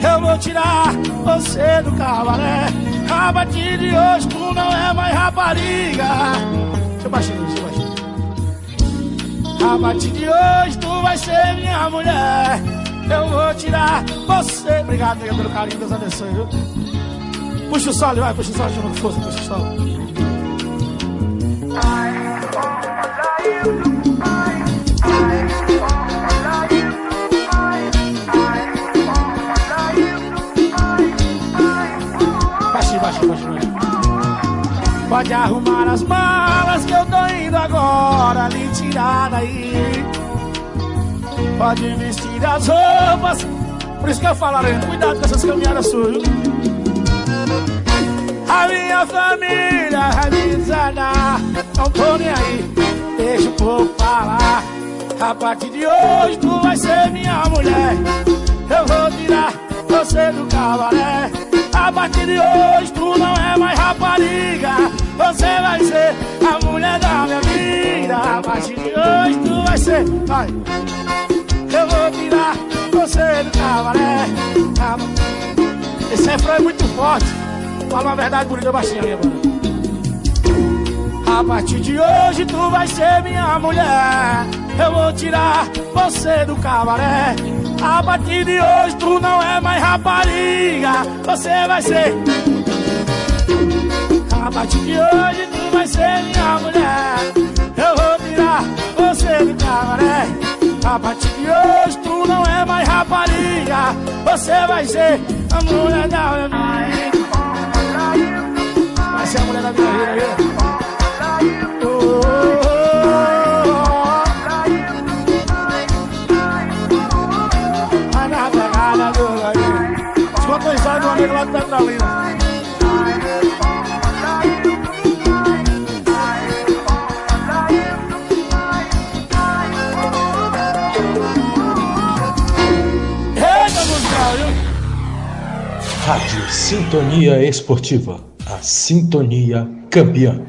Eu vou tirar você do cabaré. A partir de hoje tu não é mais rapariga. Eu deixa eu. A partir de hoje tu vai ser minha mulher. Eu vou tirar você. Obrigado, pelo carinho, Deus abençoe, viu? Puxa o solo, vai, puxa o solo de novo, força, puxa o solo. Baixinho, baixinho, baixinho. Pode arrumar as malas que eu tô indo agora lhe tirar daí. Pode vestir as roupas. Por isso que eu falo, Arena, cuidado com essas caminhadas suas? A minha família me desandar Não tô nem aí, deixa o povo falar A partir de hoje tu vai ser minha mulher. Eu vou tirar você do cabaré. A partir de hoje tu não é mais rapariga. Você vai ser a mulher da minha vida. A partir de hoje tu vai ser. Vai. Eu vou tirar você do cabaré. Ah, Esse refrão é muito forte. Fala uma verdade bonita baixinha, minha mano. A partir de hoje tu vai ser minha mulher. Eu vou tirar você do cabaré. A partir de hoje tu não é mais rapariga. Você vai ser. A partir de hoje tu vai ser minha mulher. Eu vou tirar você do cabaré. A partir de hoje tu não é mais rapariga. Você vai ser a mulher da minha vida. Vai ser a mulher da minha vida, viu? Vai ensaio do amigo lá do Petrolina. Eita, musical, viu? Rádio Sintonia Esportiva. A sintonia campeã.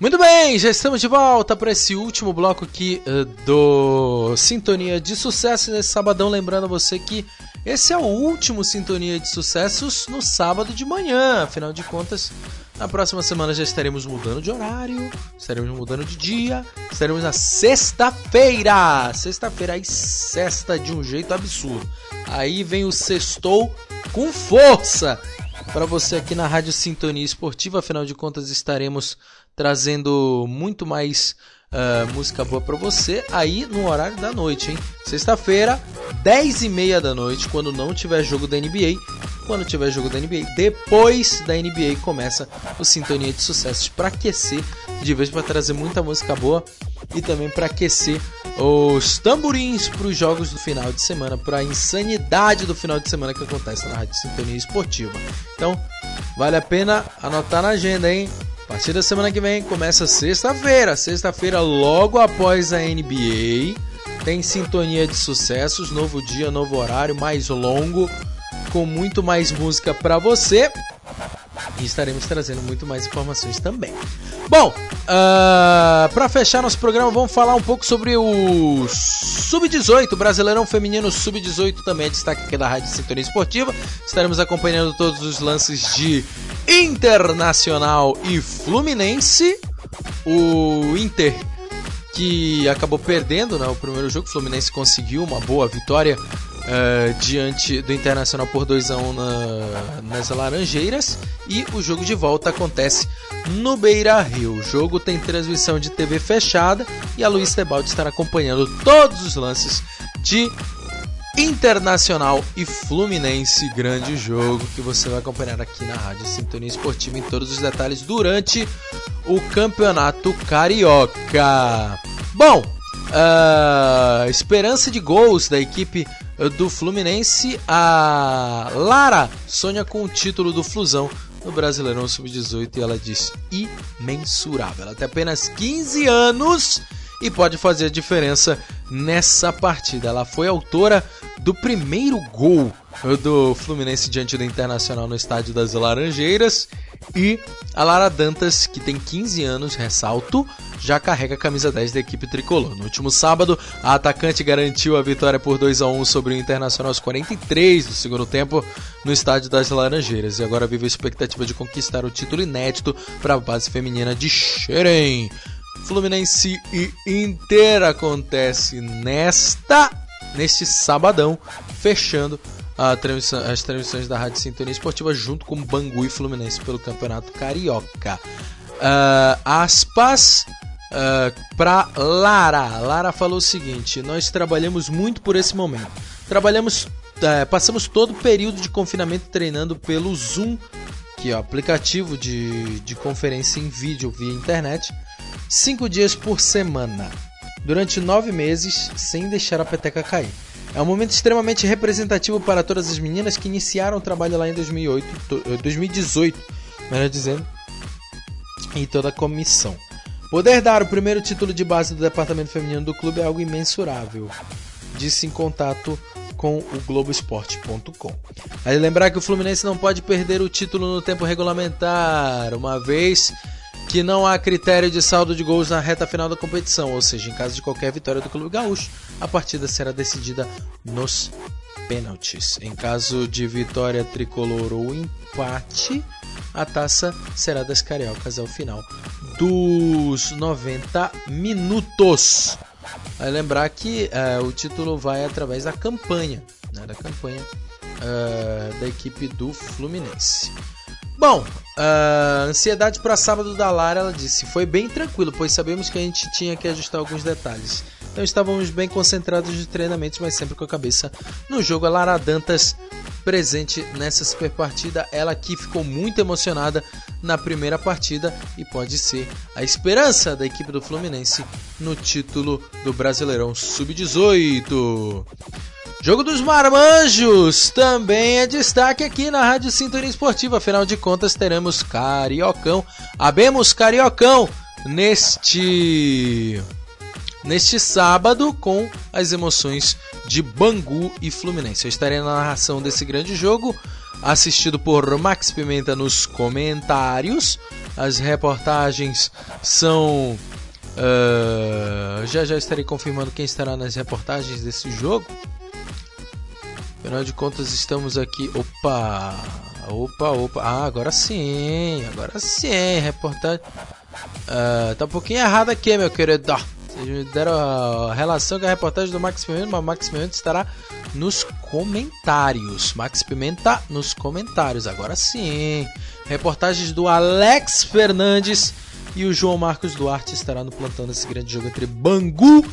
Muito bem, já estamos de volta para esse último bloco aqui eh, do Sintonia de Sucesso nesse sabadão. Lembrando você que esse é o último Sintonia de Sucessos no sábado de manhã. Afinal de contas, na próxima semana já estaremos mudando de horário, estaremos mudando de dia, estaremos na sexta-feira. Sexta-feira aí sexta de um jeito absurdo. Aí vem o sextou com força para você aqui na Rádio Sintonia Esportiva. Afinal de contas, estaremos trazendo muito mais ah, música boa para você aí no horário da noite, hein? Sexta-feira, 10 e meia da noite, quando não tiver jogo da NBA. Quando tiver jogo da NBA, depois da NBA começa o Sintonia de Sucessos para aquecer, de vez para trazer muita música boa e também para aquecer os tamborins para os jogos do final de semana, para a insanidade do final de semana que acontece na Rádio Sintonia Esportiva. Então, vale a pena anotar na agenda, hein? A partir da semana que vem começa sexta-feira. Sexta-feira, logo após a NBA, tem sintonia de sucessos, novo dia, novo horário, mais longo, com muito mais música para você. E estaremos trazendo muito mais informações também. Bom, para fechar nosso programa, vamos falar um pouco sobre o Sub-18, Brasileirão Feminino Sub-18, também é destaque aqui da Rádio Sintonia Esportiva. Estaremos acompanhando todos os lances de Internacional e Fluminense. O Inter que acabou perdendo né, o primeiro jogo, o Fluminense conseguiu uma boa vitória eh, diante do Internacional por 2 a 1 na, nas Laranjeiras e o jogo de volta acontece no Beira Rio. O jogo tem transmissão de TV fechada e a Luiz Tebaldi estará acompanhando todos os lances de Internacional e Fluminense, grande jogo que você vai acompanhar aqui na Rádio Sintonia Esportiva em todos os detalhes durante o Campeonato Carioca. Bom, ah, esperança de gols da equipe do Fluminense, a Lara sonha com o título do Flusão no Brasileirão Sub-18 e ela diz imensurável. Ela tem apenas 15 anos e pode fazer a diferença nessa partida. Ela foi autora do primeiro gol do Fluminense diante do Internacional no Estádio das Laranjeiras e a Lara Dantas, que tem 15 anos, ressalto, já carrega a camisa 10 da equipe tricolor. No último sábado, a atacante garantiu a vitória por 2 a 1 sobre o Internacional aos 43 do segundo tempo no Estádio das Laranjeiras e agora vive a expectativa de conquistar o título inédito para a base feminina de Xerém. Fluminense e Inter acontece nesta neste sabadão, fechando transmissão- as transmissões da Rádio Sintonia Esportiva junto com Bangu e Fluminense pelo Campeonato Carioca. Ah, aspas para Lara. Lara falou o seguinte: nós trabalhamos muito por esse momento. Trabalhamos, eh, passamos todo o período de confinamento treinando pelo Zoom, que é o aplicativo de, de conferência em vídeo via internet, cinco dias por semana, durante nove meses, sem deixar a peteca cair. É um momento extremamente representativo para todas as meninas que iniciaram o trabalho lá em 2008, to- eh, 2018, melhor dizendo, e toda a comissão. Poder dar o primeiro título de base do departamento feminino do clube é algo imensurável, disse em contato com o Globoesporte.com. Aí lembrar que o Fluminense não pode perder o título no tempo regulamentar, uma vez que não há critério de saldo de gols na reta final da competição, ou seja, em caso de qualquer vitória do Clube Gaúcho, a partida será decidida nos pênaltis. Em caso de vitória tricolor ou empate, a taça será das cariocas ao final dos 90 minutos. Vai lembrar que eh, o título vai através da campanha, né, da campanha eh, da equipe do Fluminense. Bom, uh, ansiedade para sábado da Lara, ela disse, foi bem tranquilo, pois sabemos que a gente tinha que ajustar alguns detalhes. Então estávamos bem concentrados de treinamentos, mas sempre com a cabeça no jogo. A Lara Dantas presente nessa super partida, ela que ficou muito emocionada na primeira partida e pode ser a esperança da equipe do Fluminense no título do Brasileirão Sub-18. Jogo dos Marmanjos também é destaque aqui na Rádio Sintonia Esportiva. Afinal de contas, teremos Cariocão. Abemos Cariocão neste neste sábado com as emoções de Bangu e Fluminense. Eu estarei na narração desse grande jogo, assistido por Max Pimenta nos comentários. As reportagens são. Uh, já já estarei confirmando quem estará nas reportagens desse jogo. Afinal de contas, estamos aqui. Opa! Opa, opa. Ah, agora sim. Agora sim. Reportagem. Uh, tá um pouquinho errado aqui, meu querido. Deram a relação com a reportagem do Max Pimenta, mas Max Pimenta estará nos comentários. Max Pimenta nos comentários. Agora sim. Reportagens do Alex Fernandes e o João Marcos Duarte estará no plantão desse grande jogo entre Bangu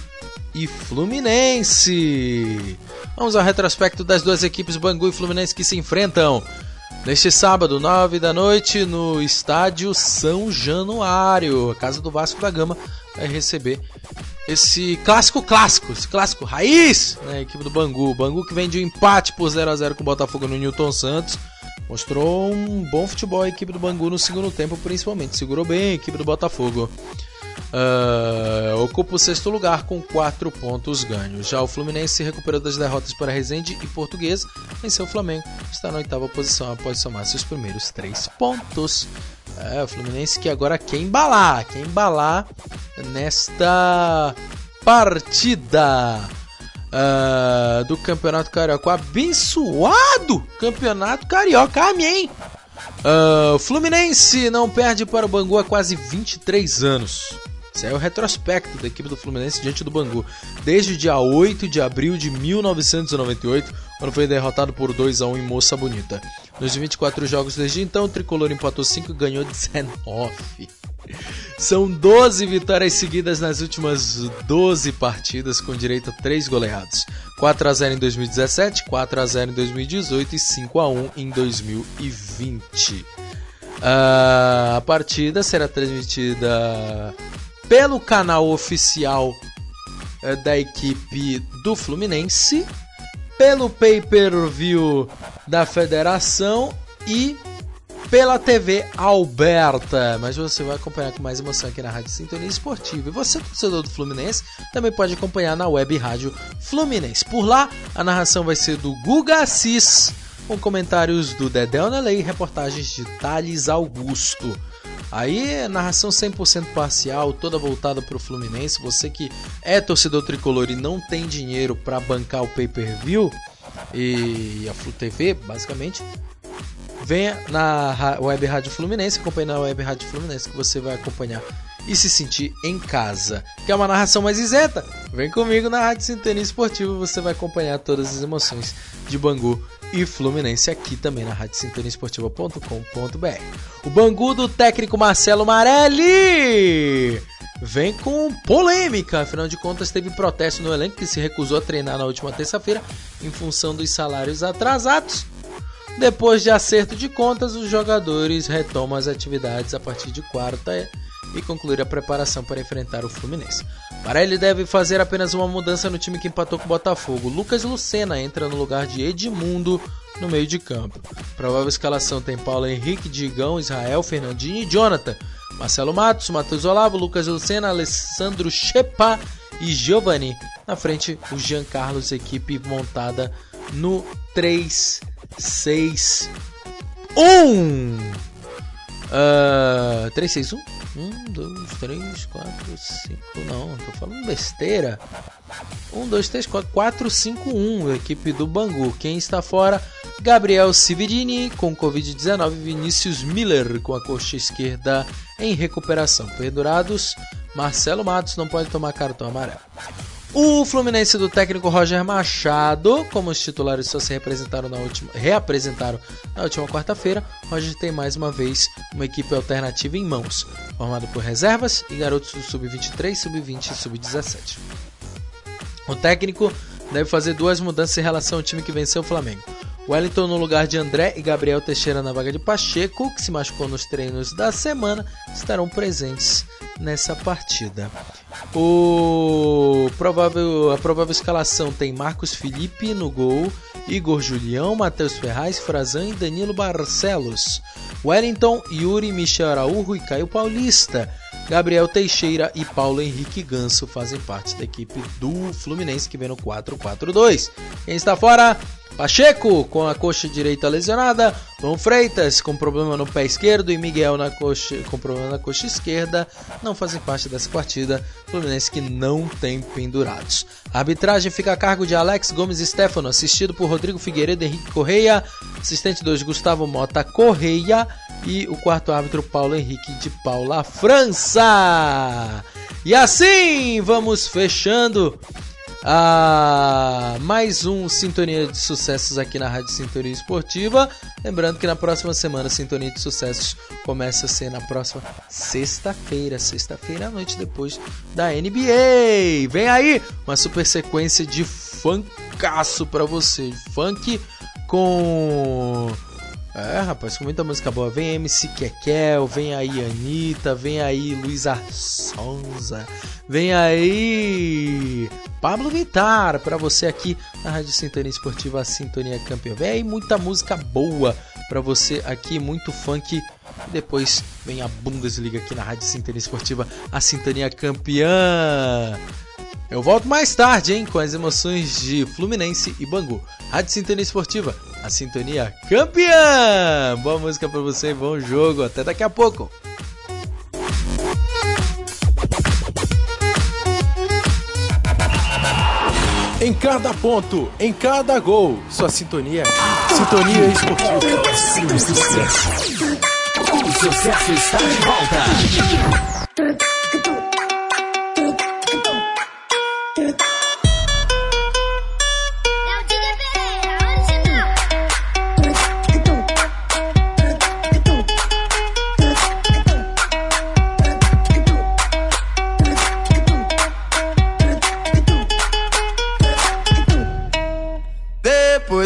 e Fluminense. Vamos ao retrospecto das duas equipes Bangu e Fluminense que se enfrentam neste sábado, 9 da noite, no estádio São Januário. Casa do Vasco da Gama vai receber esse clássico clássico, esse clássico raiz, né, equipe do Bangu. Bangu que vem de um empate por 0 a 0 com o Botafogo no Newton Santos. Mostrou um bom futebol a equipe do Bangu no segundo tempo, principalmente. Segurou bem a equipe do Botafogo. Uh, ocupa o sexto lugar com 4 pontos ganhos. Já o Fluminense se recuperou das derrotas para Resende e Portuguesa, venceu o Flamengo, está na oitava posição após somar seus primeiros 3 pontos. É, o Fluminense que agora quer embalar, quer embalar nesta partida uh, do Campeonato Carioca. O abençoado Campeonato Carioca, amém! Uh, Fluminense não perde para o Bangu há quase 23 anos. Esse é o retrospecto da equipe do Fluminense diante do Bangu. Desde o dia 8 de abril de 1998, quando foi derrotado por 2 a 1 em Moça Bonita. Nos 24 jogos desde então, o tricolor empatou 5 e ganhou 19. São 12 vitórias seguidas nas últimas 12 partidas, com direito a 3 goleados: 4 a 0 em 2017, 4 a 0 em 2018 e 5 a 1 em 2020. a partida será transmitida pelo canal oficial eh, da equipe do Fluminense, pelo pay-per-view da federação e pela TV Alberta. Mas você vai acompanhar com mais emoção aqui na Rádio Sintonia Esportiva. E você, torcedor do Fluminense, também pode acompanhar na web Rádio Fluminense. Por lá, a narração vai ser do Guga Assis, com comentários do Dedé Nelei e reportagens de Thales Augusto. Aí, narração 100% parcial, toda voltada para o Fluminense. Você que é torcedor tricolor e não tem dinheiro para bancar o pay-per-view e a Flu TV, basicamente, venha na Web Rádio Fluminense, acompanhe na Web Rádio Fluminense que você vai acompanhar e se sentir em casa. Quer uma narração mais isenta? Vem comigo na Rádio Sintonia Esportiva, você vai acompanhar todas as emoções de Bangu e Fluminense aqui também na radiosintoniaesportiva.com.br. O Bangu do técnico Marcelo Marelli vem com polêmica, afinal de contas teve protesto no elenco que se recusou a treinar na última terça-feira em função dos salários atrasados. Depois de acerto de contas, os jogadores retomam as atividades a partir de quarta e concluir a preparação para enfrentar o Fluminense. Para ele deve fazer apenas uma mudança no time que empatou com o Botafogo. Lucas Lucena entra no lugar de Edmundo no meio de campo. Provável escalação tem Paulo Henrique, Digão, Israel, Fernandinho e Jonathan. Marcelo Matos, Matheus Olavo, Lucas Lucena, Alessandro Chepa e Giovanni. Na frente, o Jean Carlos, equipe montada no 3-6-1. Ah, 361? 1, 2, 3, 4, 5. Não, tô falando besteira. 1, 2, 3, 4, 4, 5, 1. Equipe do Bangu. Quem está fora? Gabriel Cividini com Covid-19. Vinícius Miller com a coxa esquerda em recuperação. Pendurados. Marcelo Matos não pode tomar cartão amarelo. O Fluminense do técnico Roger Machado, como os titulares só se representaram na última, reapresentaram na última quarta-feira, Roger tem mais uma vez uma equipe alternativa em mãos, formada por reservas e garotos do sub-23, sub-20 e sub-17. O técnico deve fazer duas mudanças em relação ao time que venceu o Flamengo. Wellington no lugar de André e Gabriel Teixeira na vaga de Pacheco, que se machucou nos treinos da semana, estarão presentes nessa partida. O provável, a provável escalação tem Marcos Felipe no gol, Igor Julião, Matheus Ferraz, Frazan e Danilo Barcelos. Wellington, Yuri, Michel Araújo e Caio Paulista. Gabriel Teixeira e Paulo Henrique Ganso fazem parte da equipe do Fluminense que vem no 4-4-2. Quem está fora? Pacheco com a coxa direita lesionada, João Freitas com problema no pé esquerdo e Miguel na coxa, com problema na coxa esquerda não fazem parte dessa partida. Fluminense que não tem pendurados. A arbitragem fica a cargo de Alex Gomes Stefano, assistido por Rodrigo Figueiredo Henrique Correia, assistente 2 Gustavo Mota Correia e o quarto árbitro Paulo Henrique de Paula França. E assim vamos fechando a mais um Sintonia de Sucessos aqui na Rádio Sintonia Esportiva. Lembrando que na próxima semana, Sintonia de Sucessos começa a ser na próxima sexta-feira, sexta-feira à noite depois da NBA. Vem aí uma super sequência de funkaço pra você. Funk com. É, rapaz, com muita música boa. Vem MC Kekel, vem aí Anitta, vem aí Luísa Sonza, vem aí Pablo Vittar pra você aqui na Rádio Sintonia Esportiva, a Sintonia Campeã. Vem aí muita música boa pra você aqui, muito funk. Depois vem a Bundesliga aqui na Rádio Sintonia Esportiva, a Sintonia Campeã. Eu volto mais tarde, hein, com as emoções de Fluminense e Bangu. Rádio Sintonia Esportiva, a sintonia campeã! Boa música pra você, bom jogo, até daqui a pouco! Em cada ponto, em cada gol, sua sintonia. Sintonia esportiva. Seu sucesso. O sucesso está de volta.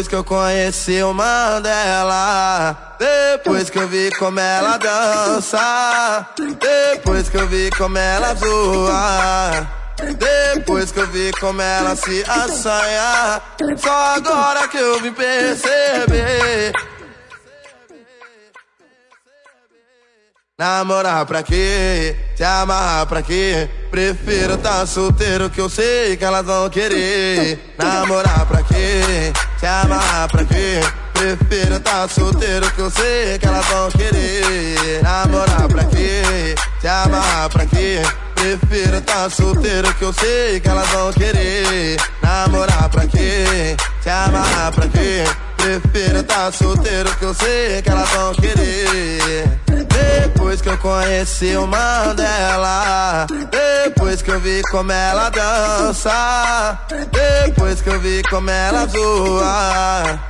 Depois que eu conheci o Mandela, depois que eu vi como ela dança, depois que eu vi como ela zoa, depois que eu vi como ela se assanha, só agora que eu vim perceber. Namorar pra quê? Se amarrar pra quê? Prefiro tá solteiro que eu sei que elas vão querer. Namorar pra quê? Se amarrar pra quê? Prefiro tá solteiro que eu sei que elas vão querer. Namorar pra quê? Se amarrar pra quê? Prefiro tá solteiro que eu sei que elas vão querer. Namorar pra quê? Se amarrar pra quê? Prefiro tá solteiro que eu sei que elas vão querer. Depois que eu conheci o Mandela, depois que eu vi como ela dança, depois que eu vi como ela zoa.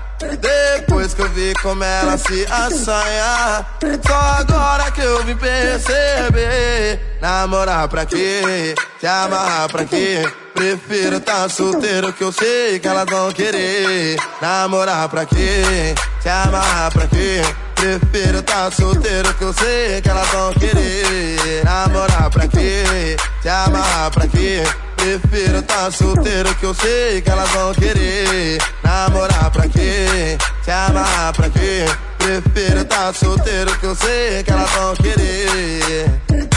Depois que eu vi como ela se assanha Só agora que eu vim perceber Namorar pra quê? Se amarrar pra quê? Prefiro tá solteiro que eu sei que elas vão querer Namorar pra quê? Se amarrar pra quê? Prefiro tá solteiro que eu sei que elas vão querer Namorar pra quê? Se amarrar pra quê? Prefiro tá solteiro que eu sei que elas vão querer Namorar pra quê? Se amarrar pra quê? Prefiro tá solteiro que eu sei que elas vão querer.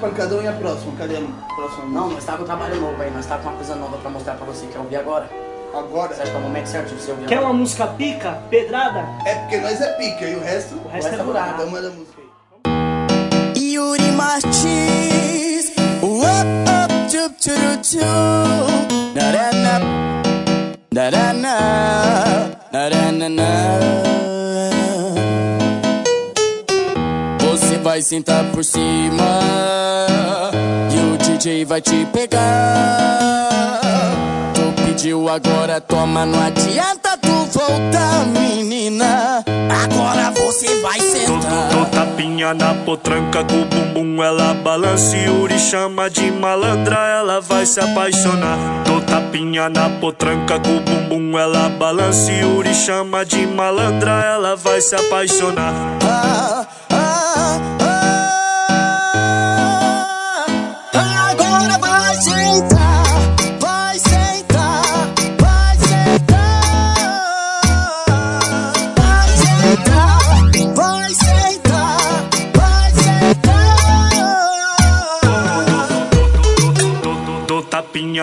Pancadão e a próxima. Cadê a próxima? Não, nós tá com um trabalho novo aí, nós tá com uma coisa nova pra mostrar pra você. Quer ouvir agora? Agora? Você acha que é o momento certo de você ouvir Quer agora? uma música pica, pedrada? É porque nós é pica e o resto, O resto é burado. Então manda a música aí. Yuri Martins, up, up, chup, churu, chu. Narana, narana, narana. Você vai sentar por cima e o DJ vai te pegar. Tu pediu agora, toma, não adianta tu voltar, menina. Agora você vai sentar. Dou tapinha na potranca com o bumbum ela balança e Yuri chama de malandra, ela vai se apaixonar. Dou tapinha na potranca com o bumbum ela balança e Yuri chama de malandra, ela vai se apaixonar. Ah, ah.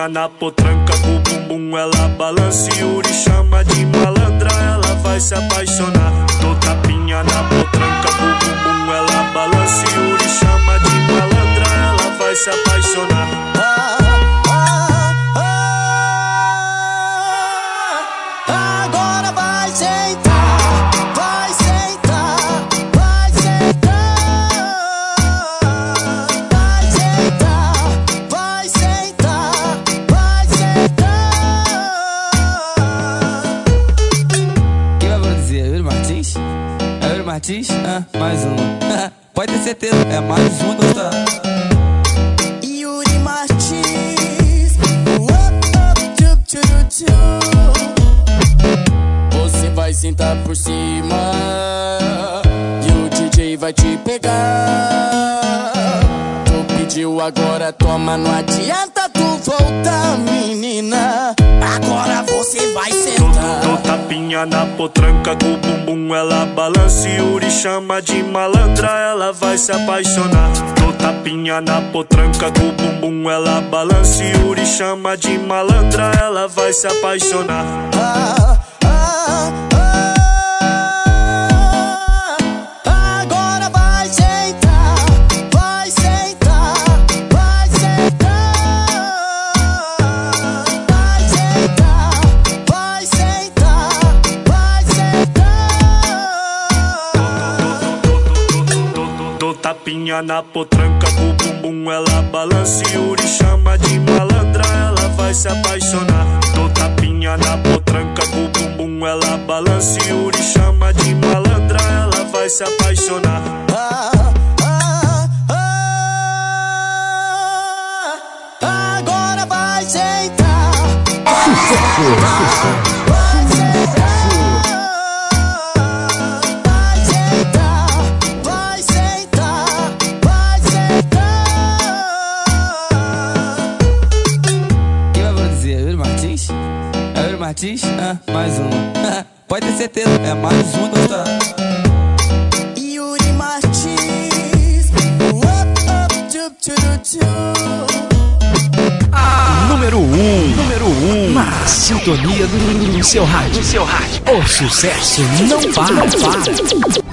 Na potranca com o bumbum ela balança e Yuri chama de malandra, ela vai se apaixonar. Dou tapinha na potranca com o bumbum ela balança e Yuri chama de malandra, ela vai se apaixonar. Martins? Ah, mais um. Pode ter certeza, é mais um gostar. Yuri Martins. Você vai sentar por cima e o DJ vai te pegar. Tu pediu agora, toma, não adianta tu voltar, menina. Agora você vai sentar. Dou tapinha na potranca com o bumbum ela balança e Yuri chama de malandra, ela vai se apaixonar. Dou tapinha na potranca com o bumbum ela balança e Yuri chama de malandra, ela vai se apaixonar. Agora Dou tapinha na potranca com bumbum ela balança e Yuri chama de malandra, ela vai se apaixonar. Dou tapinha na potranca com bumbum ela balança e Yuri chama de malandra, ela vai se apaixonar. Agora vai sentar. Vai Martins? Ah, mais um. Pode ter certeza, é mais um gostar. Yuri Martins. Up, up, tchu. Número 1, um, número 1, um, na sintonia do, do seu rádio. seu rádio. O sucesso não para, não para.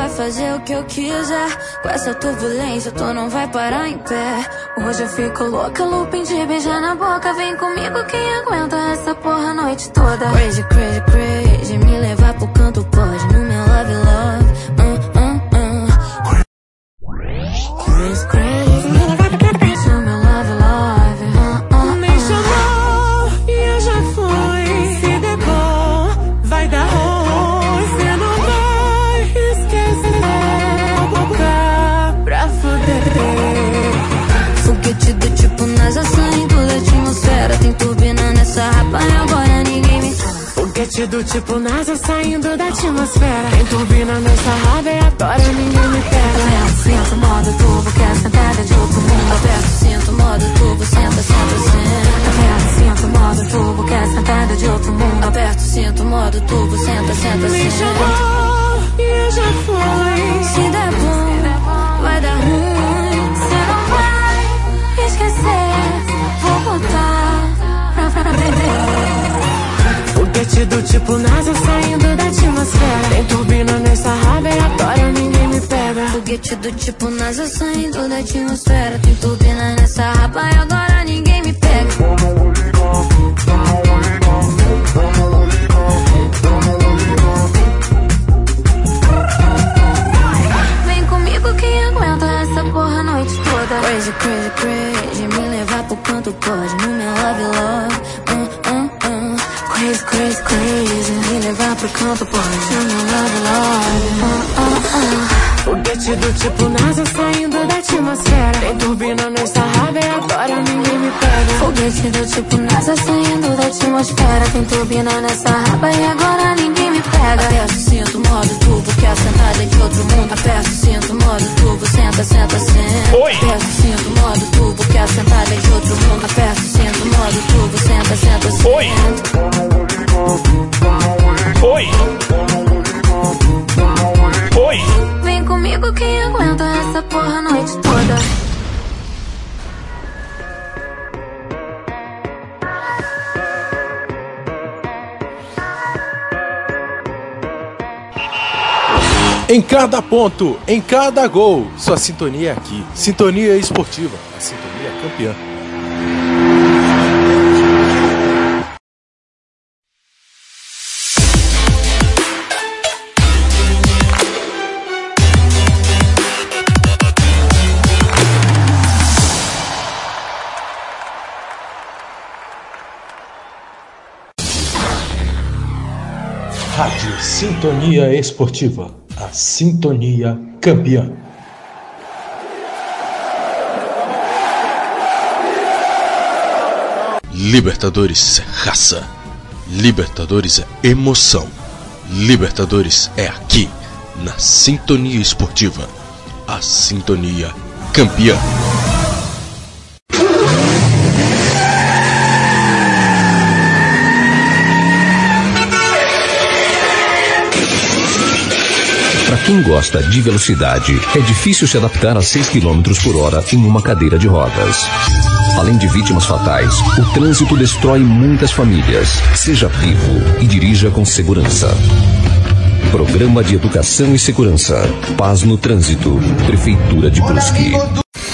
Vai fazer o que eu quiser. Com essa turbulência, tu não vai parar em pé. Hoje eu fico louca, looping de beijar na boca. Vem comigo, quem aguenta essa porra a noite toda. Crazy, crazy, crazy. Me levar pro canto pode. Tipo NASA saindo da atmosfera. Tem turbina nessa raba e agora ninguém me pega. Aperta, cinto, modo turbo, quer sentada de outro mundo. Aperta, cinto, modo turbo, senta, senta, senta. Aperta, cinto, modo turbo, quer sentada de outro mundo. Aperta, cinto, modo turbo, senta, senta, Me senta. chamou e eu já fui. Se der bom, do tipo NASA saindo da atmosfera. Tem turbina nessa raba e agora ninguém me pega. Foguete do tipo NASA saindo da atmosfera. Tem turbina nessa rapa e agora ninguém me pega. Vem comigo quem aguenta essa porra a noite toda. Crazy, crazy, crazy. Me levar pro canto pode. No meu love, love. Crazy, crazy, crazy. Me levar pro canto. No meu love, love. Uh, uh, uh. Foguete do tipo NASA saindo da atmosfera. Tem turbina nessa raba e agora ninguém me pega. Foguete do tipo NASA saindo da atmosfera. Tem turbina nessa raba e agora ninguém me pega. Aperta o cinto, modo turbo, quer sentada de outro mundo. Aperta o cinto, modo turbo, senta, senta, senta. Oi. Aperta o cinto, modo turbo, quer sentada de outro mundo. Aperta o cinto, modo turbo, senta, senta, senta. Oi. Oi. Oi. Vem comigo quem aguenta essa porra a noite toda. Em cada ponto, em cada gol, sua sintonia é aqui. Sintonia esportiva, a sintonia campeã. Sintonia Esportiva, a sintonia campeã. Libertadores é raça. Libertadores é emoção. Libertadores é aqui, na Sintonia Esportiva, a sintonia campeã. Quem gosta de velocidade, é difícil se adaptar a 6 km por hora em uma cadeira de rodas. Além de vítimas fatais, o trânsito destrói muitas famílias. Seja vivo e dirija com segurança. Programa de Educação e Segurança. Paz no Trânsito. Prefeitura de Brusque.